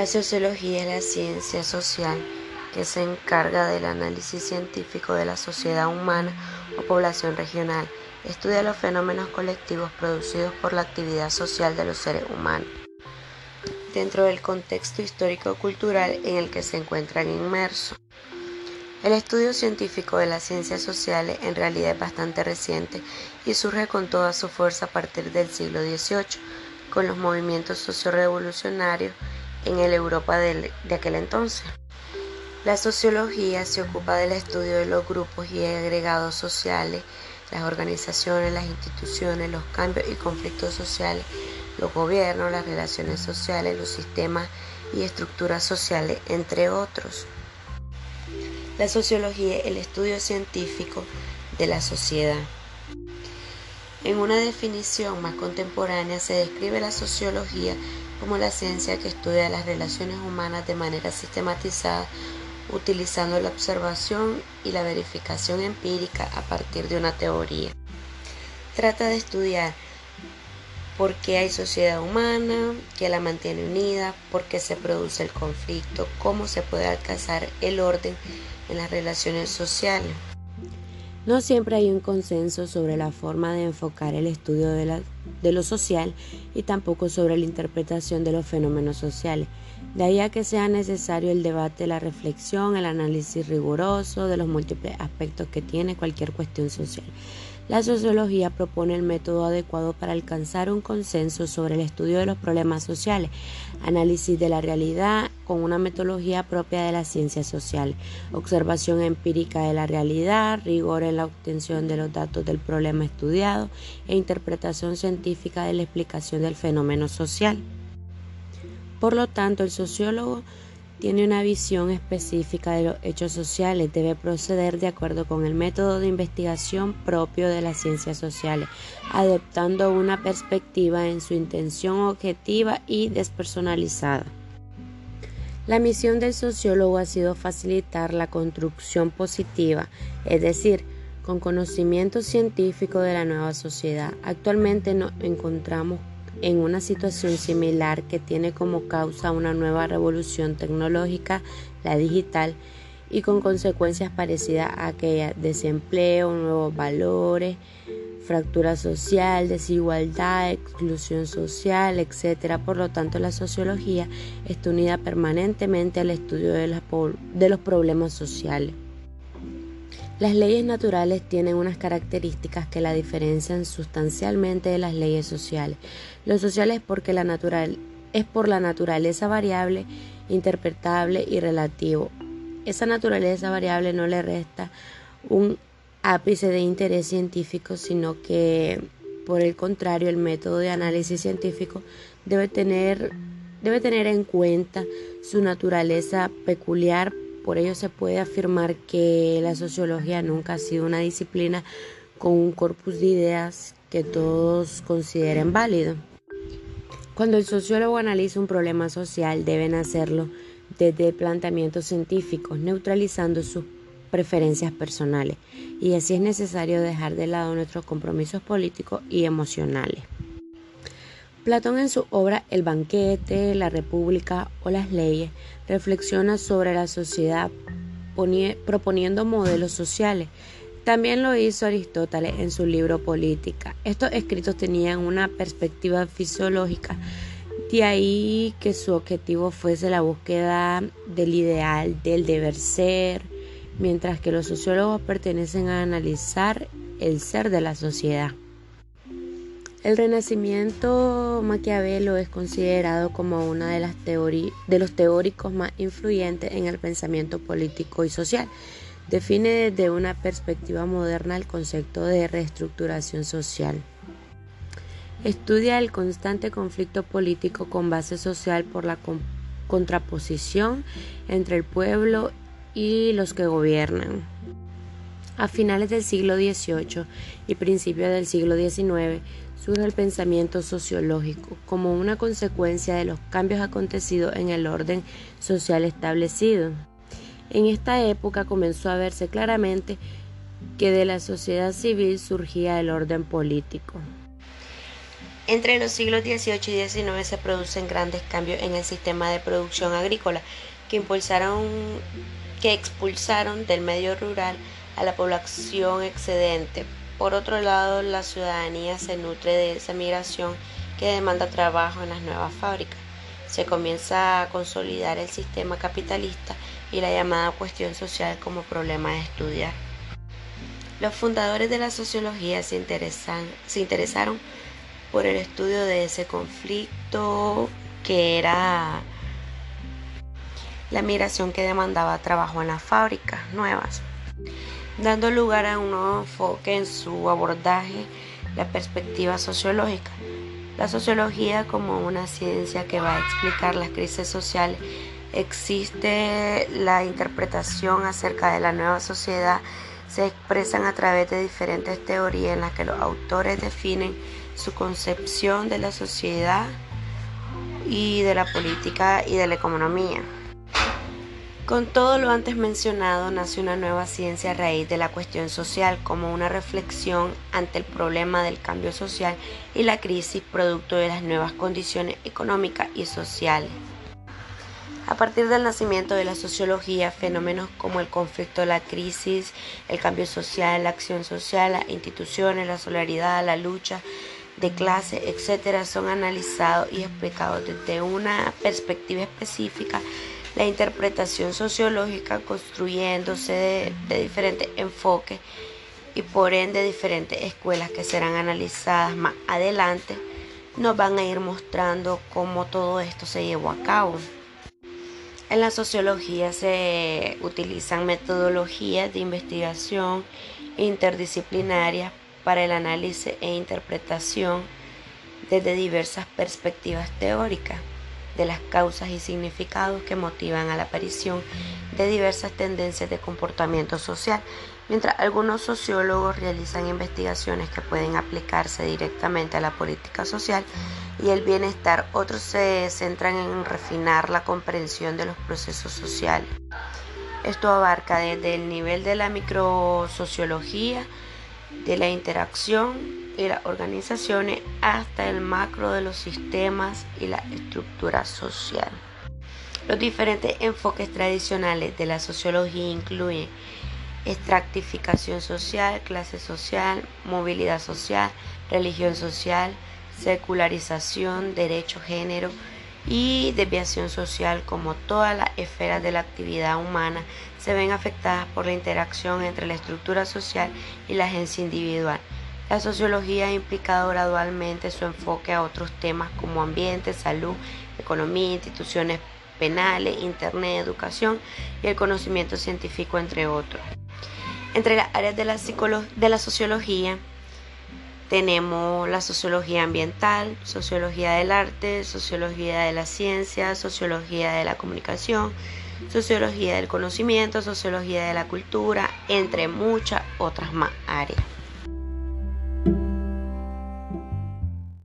La sociología es la ciencia social que se encarga del análisis científico de la sociedad humana o población regional. Estudia los fenómenos colectivos producidos por la actividad social de los seres humanos dentro del contexto histórico-cultural en el que se encuentran inmersos. El estudio científico de las ciencias sociales en realidad es bastante reciente y surge con toda su fuerza a partir del siglo XVIII, con los movimientos sociorevolucionarios en el Europa de aquel entonces. La sociología se ocupa del estudio de los grupos y agregados sociales, las organizaciones, las instituciones, los cambios y conflictos sociales, los gobiernos, las relaciones sociales, los sistemas y estructuras sociales, entre otros. La sociología es el estudio científico de la sociedad. En una definición más contemporánea se describe la sociología como la ciencia que estudia las relaciones humanas de manera sistematizada utilizando la observación y la verificación empírica a partir de una teoría. Trata de estudiar por qué hay sociedad humana, qué la mantiene unida, por qué se produce el conflicto, cómo se puede alcanzar el orden en las relaciones sociales. No siempre hay un consenso sobre la forma de enfocar el estudio de, lo social y tampoco sobre la interpretación de los fenómenos sociales. De ahí a que sea necesario el debate, la reflexión, el análisis riguroso de los múltiples aspectos que tiene cualquier cuestión social. La sociología propone el método adecuado para alcanzar un consenso sobre el estudio de los problemas sociales, análisis de la realidad con una metodología propia de la ciencia social, observación empírica de la realidad, rigor en la obtención de los datos del problema estudiado e interpretación científica de la explicación del fenómeno social. Por lo tanto, el sociólogo tiene una visión específica de los hechos sociales, debe proceder de acuerdo con el método de investigación propio de las ciencias sociales, adoptando una perspectiva en su intención objetiva y despersonalizada. La misión del sociólogo ha sido facilitar la construcción positiva, es decir, con conocimiento científico de la nueva sociedad. Actualmente nos encontramos en una situación similar que tiene como causa una nueva revolución tecnológica, la digital, y con consecuencias parecidas a aquella, desempleo, nuevos valores, fractura social, desigualdad, exclusión social, etc. Por lo tanto, la sociología está unida permanentemente al estudio de, de los problemas sociales. Las leyes naturales tienen unas características que la diferencian sustancialmente de las leyes sociales. Lo social es porque la natural es por la naturaleza variable, interpretable y relativo. Esa naturaleza variable no le resta un ápice de interés científico, sino que por el contrario el método de análisis científico debe tener, debe tener en cuenta su naturaleza peculiar por ello se puede afirmar que la sociología nunca ha sido una disciplina con un corpus de ideas que todos consideren válido. Cuando el sociólogo analiza un problema social, deben hacerlo desde planteamientos científicos, neutralizando sus preferencias personales, y así es necesario dejar de lado nuestros compromisos políticos y emocionales. Platón en su obra El banquete, la república o las leyes reflexiona sobre la sociedad proponiendo modelos sociales. También lo hizo Aristóteles en su libro Política. Estos escritos tenían una perspectiva fisiológica, de ahí que su objetivo fuese la búsqueda del ideal, del deber ser, mientras que los sociólogos pertenecen a analizar el ser de la sociedad. El renacimiento maquiavelo es considerado como uno de, de los teóricos más influyentes en el pensamiento político y social. Define desde una perspectiva moderna el concepto de reestructuración social. Estudia el constante conflicto político con base social por la contraposición entre el pueblo y los que gobiernan. A finales del siglo XVIII y principios del siglo XIX, surge el pensamiento sociológico como una consecuencia de los cambios acontecidos en el orden social establecido. En esta época comenzó a verse claramente que de la sociedad civil surgía el orden político. Entre los siglos XVIII y XIX se producen grandes cambios en el sistema de producción agrícola que impulsaron que expulsaron del medio rural a la población excedente. Por otro lado, la ciudadanía se nutre de esa migración que demanda trabajo en las nuevas fábricas. Se comienza a consolidar el sistema capitalista y la llamada cuestión social como problema de estudiar. Los fundadores de la sociología se, se interesaron por el estudio de ese conflicto que era la migración que demandaba trabajo en las fábricas nuevas, dando lugar a un nuevo enfoque en su abordaje, la perspectiva sociológica. La sociología como una ciencia que va a explicar las crisis sociales, existe la interpretación acerca de la nueva sociedad, se expresan a través de diferentes teorías en las que los autores definen su concepción de la sociedad y de la política y de la economía. Con todo lo antes mencionado, nace una nueva ciencia a raíz de la cuestión social como una reflexión ante el problema del cambio social y la crisis producto de las nuevas condiciones económicas y sociales. A partir del nacimiento de la sociología, fenómenos como el conflicto, la crisis, el cambio social, la acción social, las instituciones, la solidaridad, la lucha de clase, etcétera, son analizados y explicados desde una perspectiva específica la interpretación sociológica construyéndose de, diferentes enfoques y por ende diferentes escuelas que serán analizadas más adelante nos van a ir mostrando cómo todo esto se llevó a cabo. En la sociología se utilizan metodologías de investigación interdisciplinarias para el análisis e interpretación desde diversas perspectivas teóricas de las causas y significados que motivan a la aparición de diversas tendencias de comportamiento social, mientras algunos sociólogos realizan investigaciones que pueden aplicarse directamente a la política social y el bienestar, otros se centran en refinar la comprensión de los procesos sociales. Esto abarca desde el nivel de la microsociología, de la interacción y las organizaciones hasta el macro de los sistemas y la estructura social. Los diferentes enfoques tradicionales de la sociología incluyen extractificación social, clase social, movilidad social, religión social, secularización, derecho, género y desviación social como todas las esferas de la actividad humana se ven afectadas por la interacción entre la estructura social y la agencia individual. La sociología ha implicado gradualmente su enfoque a otros temas como ambiente, salud, economía, instituciones penales, internet, educación y el conocimiento científico, entre otros. Entre las áreas de la, de la sociología tenemos la sociología ambiental, sociología del arte, sociología de la ciencia, sociología de la comunicación, sociología del conocimiento, sociología de la cultura, entre muchas otras más áreas.